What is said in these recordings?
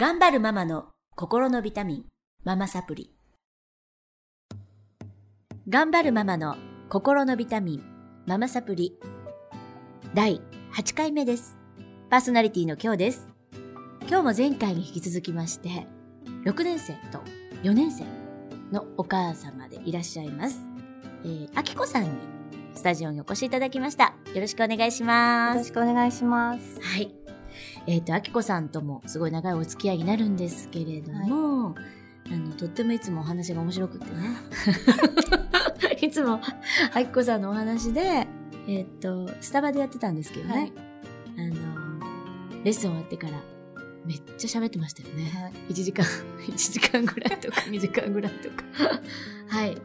頑張るママの心のビタミン、ママサプリ。頑張るママの心のビタミン、ママサプリ。第8回目です。パーソナリティの今日です。今日も前回に引き続きまして、6年生と4年生のお母様でいらっしゃいます。えー、あきこさんにスタジオにお越しいただきました。よろしくお願いしよろます。しくお願いします。はい。えっ、と、あきこさんともすごい長いお付き合いになるんですけれども、あの、とってもいつもお話が面白くってね。いつも、あきこさんのお話で、えっ、と、スタバでやってたんですけどね。はいあの、レッスン終わってから、めっちゃ喋ってましたよね。はい1時間、1時間ぐらいとか2時間ぐらいとか。はい。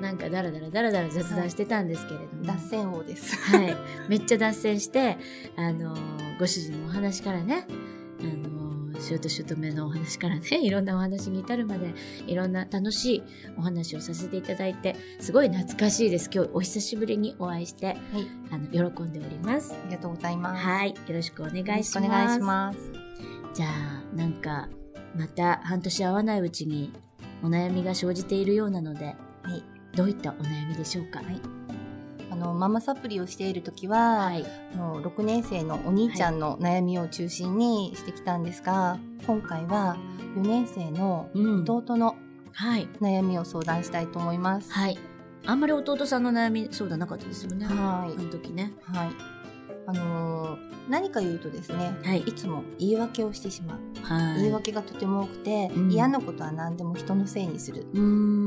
なんかダラダラダラダラ雑談してたんですけれども。脱線王です。はい。めっちゃ脱線して、あのーご主人のお話からね、あのー、姑姑のお話からね、いろんなお話に至るまで、いろんな楽しいお話をさせていただいて、すごい懐かしいです。今日お久しぶりにお会いして、はい。あの、喜んでおります。ありがとうございます。はい。よろしくお願いします。お願いします。じゃあ、なんか、また半年会わないうちにお悩みが生じているようなので、はい。どういったお悩みでしょうか？はいあの、ママサプリをしているときは、はい。あの6年生のお兄ちゃんの悩みを中心にしてきたんですが、今回は4年生のうん。弟のはい。悩みを相談したいと思います。はい。あんまり弟さんの悩み相談なかったですよね。はいあの時ね。はい。あのー何か言うとですね、はいいつも言い訳をしてしまう。はい。言い訳がとても多くて、うん嫌なことは何でも人のせいにする。うー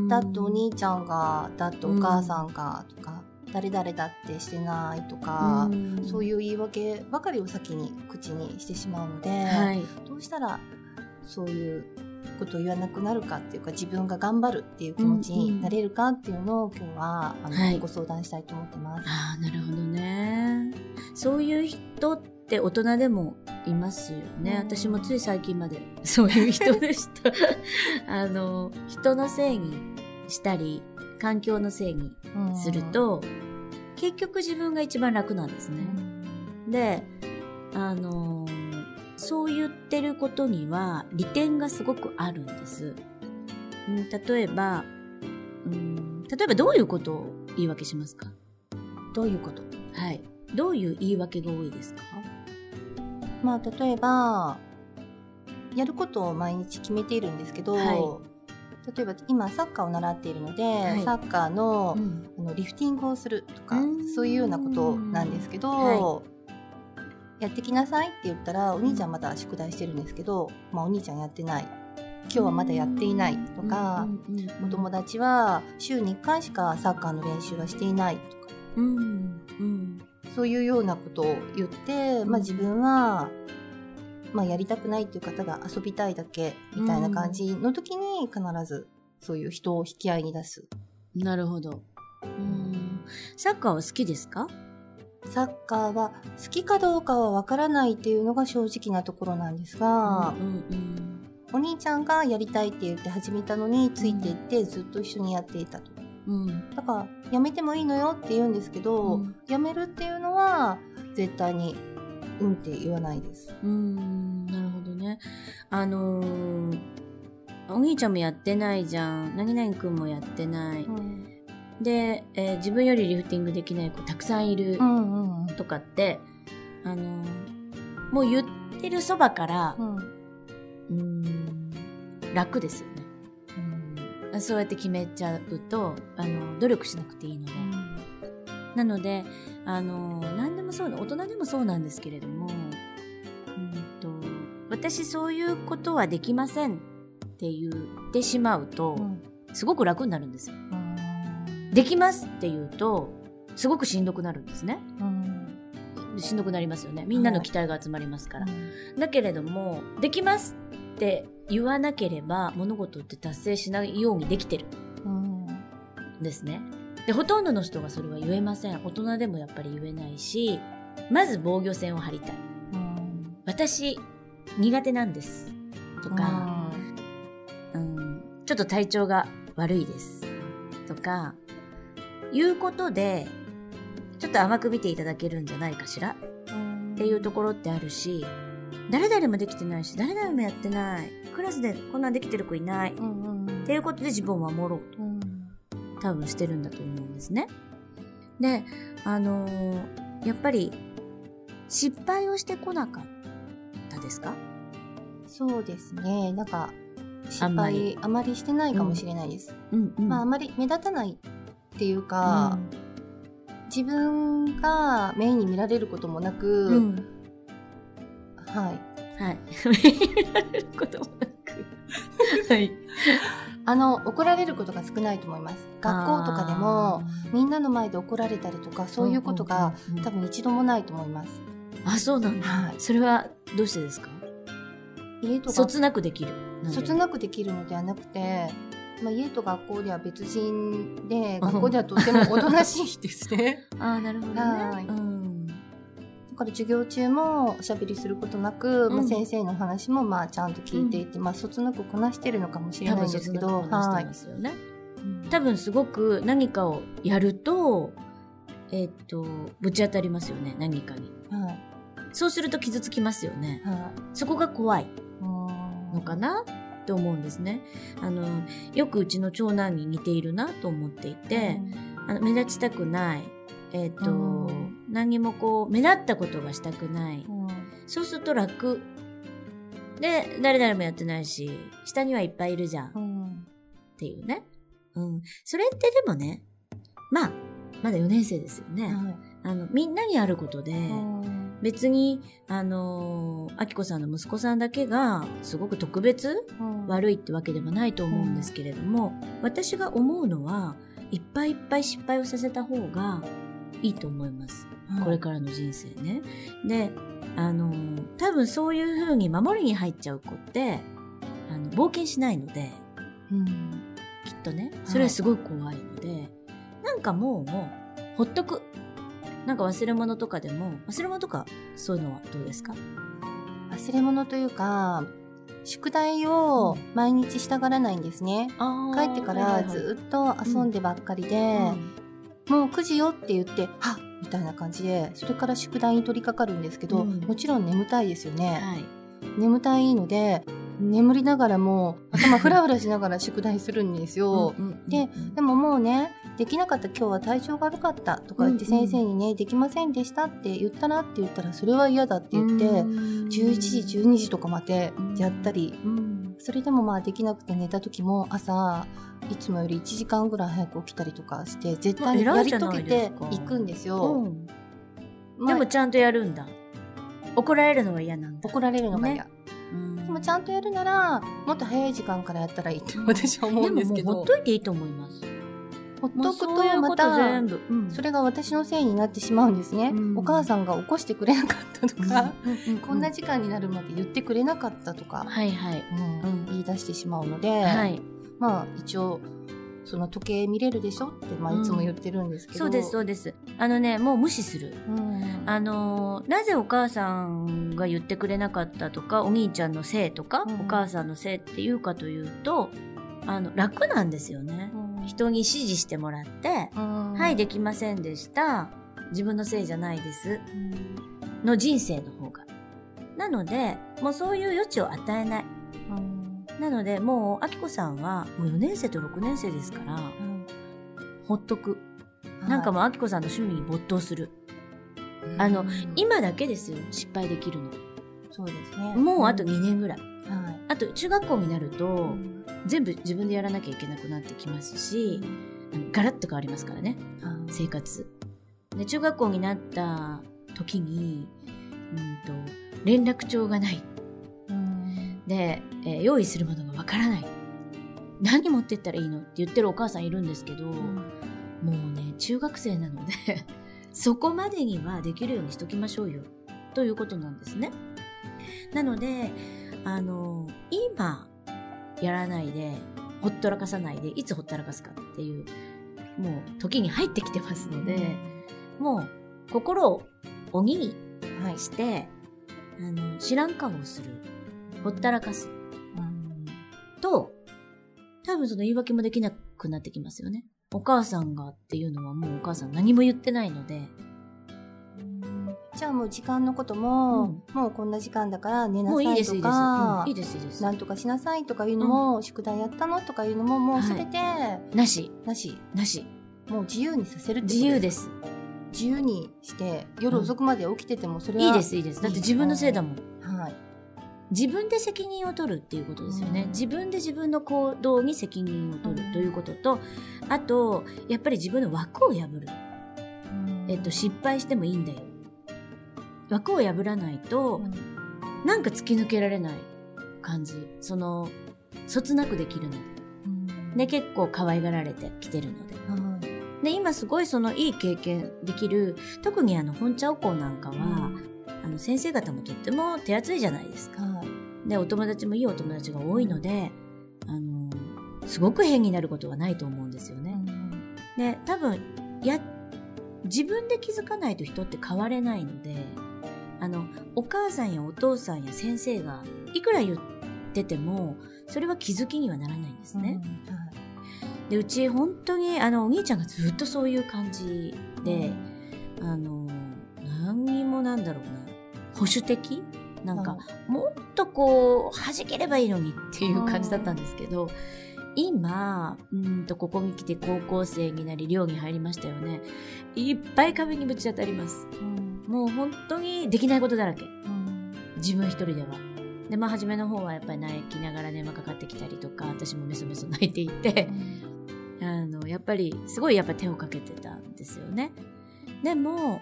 ん。だってお兄ちゃんが、だってお母さんが、とか、誰々だってしてないとか、そうういう言い訳ばかりを先に口にしてしまうので、ん。はい。どうしたらそういうことを言わなくなるかっていうか自分が頑張るっていう気持ちになれるかっていうのを今日はあの、はいご相談したいと思ってます。ああ、なるほどね。そういう人って大人でもいますよね。うん私もつい最近まで そういう人でした。あの、人のせいにしたり、環境のせいにうんする、と、結局自分が一番楽なんですうね。んで、あのーそう言ってることには利点がすごくあるんです。うん、例えば、うん、例えばどういうことを言い訳しますか？どういうこと？はい。どういう言い訳が多いですか？まあ例えばやることを毎日決めているんですけど、は例えば今サッカーを習っているので、はい。サッカーの,、ん。あのリフティングをするとかうん。そういうようなことなんですけど、はやってきなさいって言ったらお兄ちゃんまだ宿題してるんですけど、まあ、お兄ちゃんやってない。今日はまだやっていないとか、お友達は週に1回しかサッカーの練習はしていないとか。うんうんそういうようなことを言って、まあ、自分は、まあ、やりたくないっていう方が遊びたいだけみたいな感じの時に必ずそういう人を引き合いに出す。なるほど。うんサッカーは好きですか？サッカーは好きかどうかはわからないっていうのが正直なところなんですが、うんうんお兄ちゃんがやりたいって言って始めたのについていってずっと一緒にやっていたと。うんうんだからやめてもいいのよって言うんですけど、うんやめるっていうのは絶対にうんって言わないです。うーん、なるほどね。あのーお兄ちゃんもやってないじゃん。なぎなぎくんもやってない。で、えー自分よりリフティングできない子たくさんいるうんうんうんとかって、あのーもう言ってるそばから、うんうーん、楽です。そうやって決めちゃうと、あの、努力しなくていいので。なので、あの、何でもそうだ、大人でもそうなんですけれども、うんと、私そういうことはできませんって言ってしまうと、うんすごく楽になるんですよ。うんできますって言うと、すごくしんどくなるんですね。うんしんどくなりますよね。みんなの期待が集まりますから。だけれども、できますって言わなければ、物事って達成しないようにできてるうんんですね。で、ほとんどの人がそれは言えません。大人でもやっぱり言えないし、まず防御線を張りたい。うん私、苦手なんです。とか、うん、ちょっと体調が悪いです。とか、いうことで、ちょっと甘く見ていただけるんじゃないかしらうんっていうところってあるし、誰々もできてないし、誰々もやってない。クラスでこんなんできてる子いない。うんうんうんっていうことで自分を守ろうとうん多分してるんだと思うんですね。で、あのーやっぱり失敗をしてこなかったですか？そうですね。なんか、失敗あまりしてないかもしれないです。うんうん。まあ、あまり目立たないっていうか、自分がメインに見られることもなく、うん、うんはい。はい。こともなく。はい。あの、怒られることが少ないと思います。学校とかでも、みんなの前で怒られたりとか、そういうことが、うんうんうん多分一度もないと思います。あ、そうなんだ。はいそれはどうしてですか？家とか、そつなくできる？そつなくできるのではなくて、まあ、家と学校では別人で、うん学校ではとてもおとなしいですね。ああ、なるほどね。はいうん。だから授業中もおしゃべりすることなく、うんまあ、先生の話もまあちゃんと聞いていて、まあそつなくこなしてるのかもしれないんですけど。多分すごく何かをやると、えっと、ぶち当たりますよね、何かに。はい。そうすると傷つきますよね。はそこが怖いい。ののかな？って思うんですね。あの、よくうちの長男に似ているなと思っていて、あの目立ちたくない。えっ、と、うん何もこう、目立ったことがしたくない。うんそうすると楽。で、誰々もやってないし、下にはいっぱいいるじゃん。っうんていうね。うん。それってでもね、まあ、まだ4年生ですよね。はいあの、みんなにあることで、うん別に、あのー、あきこさんの息子さんだけが、すごく特別うん悪いってわけでもないと思うんですけれども、私が思うのは、いっぱいいっぱい失敗をさせた方がいいと思います。はいこれからの人生ね。で、あのー、多分そういう風に守りに入っちゃう子って、あの、冒険しないので、うん。きっとね、それはすごい怖いので、なんかもう、もう、ほっとく。なんか忘れ物とかでも、忘れ物とか、そういうのはどうですか？忘れ物というか、宿題を毎日したがらないんですね。帰ってからずっと遊んでばっかりで、もう9時よって言って、はっみたいな感じで、それから宿題に取り掛かるんですけど、うんもちろん眠たいですよね。はい。眠たいので、眠りながらも、頭フラフラしながら宿題するんですよ。うんうんうんででももうね、できなかった今日は体調が悪かったとか言ってうんうん先生にね、できませんでしたって言ったらって言ったら、それは嫌だって言って、11時、12時とかまでやったり、うんそれでもまあできなくて寝た時も朝、いつもより1時間ぐらい早く起きたりとかして、絶対にやり遂げていくんですよ。うんまあでもちゃんとやるんだ。怒られるのが嫌なんだ。怒られるのが嫌。うんでもちゃんとやるなら、もっと早い時間からやったらいいって私は思うんですけどでももうほっ、といていいと思います。ほっとくとまた全、部。うんそれが私のせいになってしまうんですね。うんお母さんが起こしてくれなかったとか、うんこんな時間になるまで言ってくれなかったとか、はいはい。言い出してしまうので、はい。まあ一応、その時計見れるでしょって、まあ、いつも言ってるんですけど、そうです、そうです。あのね、もう無視する。うんあのーなぜお母さんが言ってくれなかったとか、お兄ちゃんのせいとか、うんお母さんのせいって言うかというと、あの、楽なんですよね。うん人に指示してもらって、うんはい、できませんでした。自分のせいじゃないです。うんの人生の方が。なので、もうそういう余地を与えない。うんなので、もう、あきこさんは、もう4年生と6年生ですから、ほっとく。なんかもう、あきこさんの趣味に没頭する。あのうん今だけですよ、失敗できるの。そうですね。もうあとん2年ぐらい。はいあと、中学校になると、うん全部自分でやらなきゃいけなくなってきますし、あのガラッと変わりますからね、はい生活。で、中学校になった時に、うんと、連絡帳がない。うんで、えー用意するものがわからない。何持ってったらいいのって言ってるお母さんいるんですけど、もうね、中学生なので、そこまでにはできるようにしときましょうよ。ということなんですね。なので、あの、今、やらないで、ほっとらかさないで、いつほったらかすかっていう、もう時に入ってきてますので、もう心を鬼にはい。して、あの、知らん顔をする。ほったらかす。うんと、多分その言い訳もできなくなってきますよね。お母さんがっていうのはもうお母さん何も言ってないので、じゃあもう時間のことも、うん、もうこんな時間だから寝なさいとか、いいですいいです。なんとかしなさいとかいうのも、うん、宿題やったのとかいうのも、もうすべて、はい、なし。なし。なし。もう自由にさせるって自由です。自由にして夜遅くまで起きててもそれは、いいですいいですだって自分のせいだもん、はい、自分で責任を取るっていうことですよね、うん、自分で自分の行動に責任を取るということと、あとやっぱり自分の枠を破る、うん、えっと、失敗してもいいんだよ。枠を破らないと、うん、なんか突き抜けられない感じ。そのそつなくできるので、で結構可愛がられてきてるので、で、今すごいそのいい経験できる、特にあの本茶おこなんかは、うん、あの先生方もとっても手厚いじゃないですか。で、お友達もいいお友達が多いので、あの、すごく変になることはないと思うんですよね。うん、で、多分、や、自分で気づかないと人って変われないので、あの、お母さんやお父さんや先生がいくら言ってても、それは気づきにはならないんですね。うんはいでうち本当にあのお兄ちゃんがずっとそういう感じで、うん、あの何にもなんだろうな保守的？なんか、もっとこう弾ければいいのにっていう感じだったんですけど、今うんとここに来て高校生になり寮に入りましたよね。いっぱい壁にぶち当たります、うん、もう本当にできないことだらけ、うん、自分一人では。でまあ初めの方はやっぱり泣きながら電話かかってきたりとか私もメソメソ泣いていて、あの、やっぱり、すごいやっぱ手をかけてたんですよね。でも、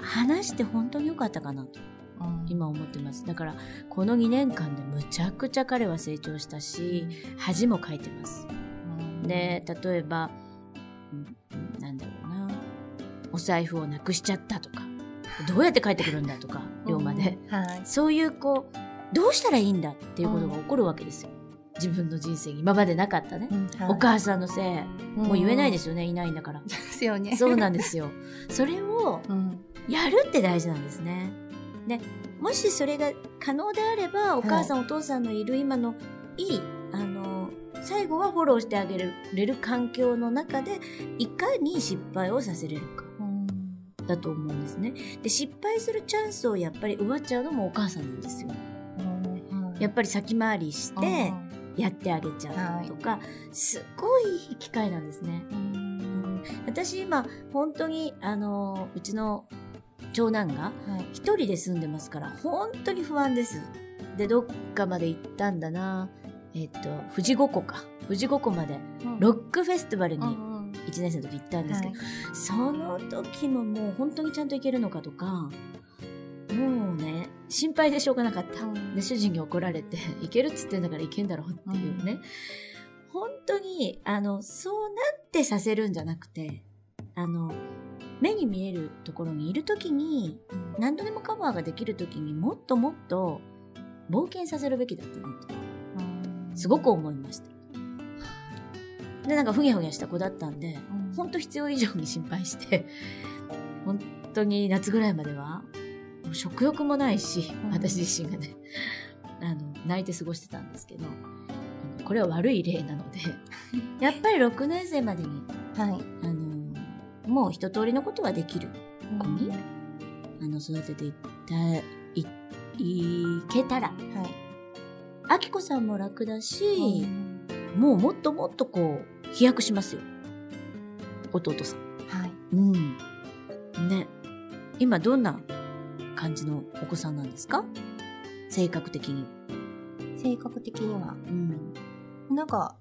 話して本当に良かったかなと、今思ってます。だから、この2年間でむちゃくちゃ彼は成長したし、恥もかいてます。で、例えば、なんだろうな、お財布をなくしちゃったとか、どうやって帰ってくるんだとか、寮まで、はい。そういうこう、どうしたらいいんだっていうことが起こるわけですよ。自分の人生に今までなかったね、うんはい、お母さんのせい、もう言えないですよね、いないんだから。ですよね。そうなんですよ。それを、やるって大事なんですね。で、もしそれが可能であれば、お母さん、はい、お父さんのいる今のいい、あの、最後はフォローしてあげれる環境の中で、いかに失敗をさせれるか。だと思うんですね。で、失敗するチャンスをやっぱり奪っちゃうのもお母さんなんですよ。やっぱり先回りして、やってあげちゃうとか、はい、すごい機会なんですね。うん、私今、本当に、あの、うちの長男が一人で住んでますから、本当に不安です。で、どっかまで行ったんだな。えっと、富士五湖か。富士五湖まで、ロックフェスティバルに1年生の時行ったんですけど、はい、その時ももう本当にちゃんと行けるのかとか、もうね、心配でしょうがなかった。で、主人に怒られて、いけるっつってんだからいけんだろうっていうね。本当に、あの、そうなってさせるんじゃなくて、あの、目に見えるところにいるときに、何度でもカバーができるときにもっともっと冒険させるべきだったなと、すごく思いました。で、なんかふにゃふにゃした子だったんで、本当必要以上に心配して、本当に夏ぐらいまでは食欲もないし、私自身がね、あの、泣いて過ごしてたんですけど、これは悪い例なので、やっぱり6年生までに、はい、あの、もう一通りのことはできる子に、あの、育てていった、い、いけたら、はい。あきこさんも楽だし、もうもっともっとこう、飛躍しますよ。弟さん。はい。うん。ね。今どんな感じのお子さんなんですか？性格的に。性格的には。うん。なんか、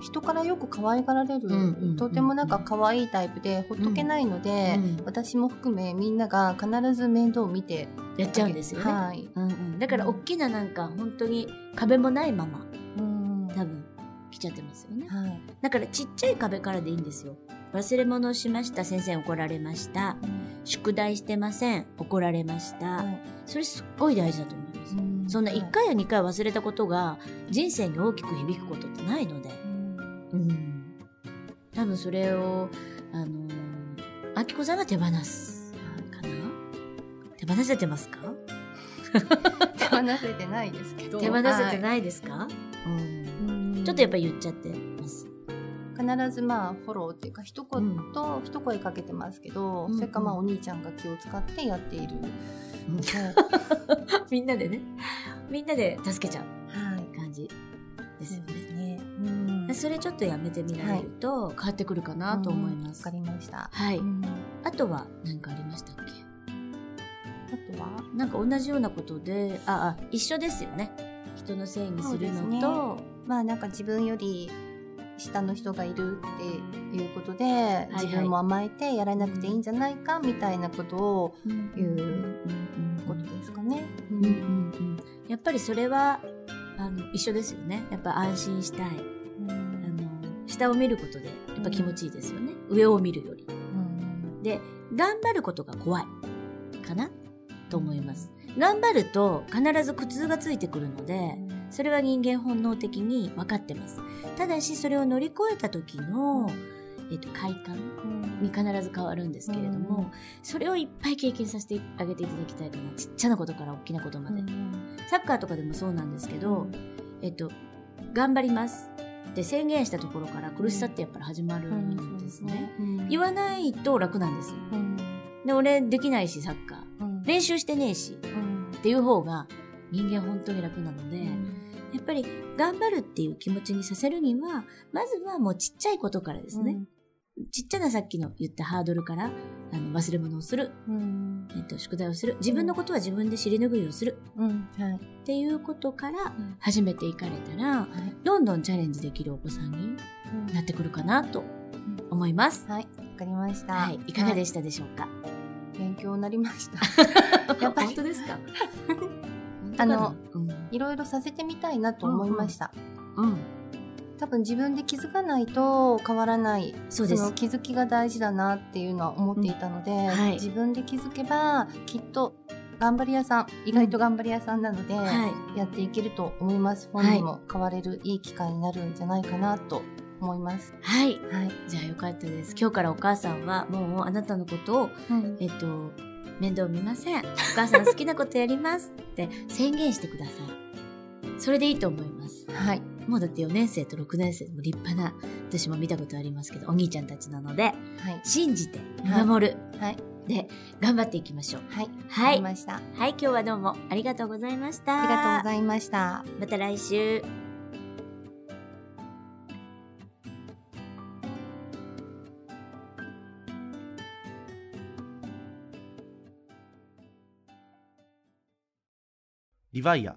人からよく可愛がられる、とてもなんか可愛いタイプでほっとけないので、うんうん、私も含めみんなが必ず面倒を見てやっちゃうんですよね。はい。うんうん、だから大きななんか本当に壁もないまま、うん、多分来ちゃってますよね。はい。だからちっちゃい壁からでいいんですよ。忘れ物をしました。先生怒られました。うん、宿題してません。怒られました。それすっごい大事だと思います。うん、そんな1回や2回忘れたことが人生に大きく響くことってないので。うん。多分それを、あのー、あきこさんが手放す。かな？手放せてますか？手放せてないですけど。手放せてないですか、はい、うん。ちょっとやっぱり言っちゃってます。必ずまあフォローっていうか一言と一声かけてますけど、うん、それかまあお兄ちゃんが気を使ってやっている、うん、みんなでねみんなで助けちゃうそれちょっとやめてみられると変わってくるかなと思います。わ、かりました。はい。あとは何かありましたっけ？あとは？なんか同じようなことで、あ、あ、一緒ですよね。人のせいにするのと、ね、まあなんか自分より下の人がいるっていうことで、はいはい、自分も甘えてやらなくていいんじゃないかみたいなことを言うことですかね。やっぱりそれはあの一緒ですよね。やっぱ安心したい。下を見ることでやっぱ気持ちいいですよね。上を見るより。で頑張ることが怖いかな？と思います。頑張ると必ず苦痛がついてくるので、それは人間本能的に分かってます。ただし、それを乗り越えた時の、えっと、快感に必ず変わるんですけれども、それをいっぱい経験させてあげていただきたいかな。ちっちゃなことから大きなことまで。サッカーとかでもそうなんですけど、えっと、頑張りますって宣言したところから苦しさってやっぱり始まるんですね。言わないと楽なんですよ。で、俺できないし、サッカー。練習してねえし、っていう方が人間本当に楽なので、やっぱり頑張るっていう気持ちにさせるには、まずはもうちっちゃいことからですね。うん、ちっちゃなさっきの言ったハードルから、あの忘れ物をする、うん、えっと、宿題をする、自分のことは自分で尻拭いをする、うん。はい、っていうことから始めていかれたら、どんどんチャレンジできるお子さんになってくるかなと思います。はい、わかりました。はい、いかがでしたでしょうか、はい、勉強になりました。やっぱり。本当ですか？あの、うん、いろいろさせてみたいなと思いました。うん、うん多分自分で気づかないと変わらないそうですその気づきが大事だなっていうのは思っていたので、うんはい、自分で気づけばきっと頑張り屋さん意外と頑張り屋さんなので、うんはい、やっていけると思います本人も変われるいい機会になるんじゃないかなと思います。はい。はい。じゃあよかったです。今日からお母さんはもうあなたのことを、うん、えっと、面倒見ません。お母さん好きなことやりますって宣言してください。それでいいと思います。はい。もうだって4年生と6年生も立派な、私も見たことありますけど、お兄ちゃんたちなので、はい、信じて見守る。はい、はいで、頑張っていきましょう。はい。はい。ました。はい、今日はどうもありがとうございました。ありがとうございました。また来週。リヴァイア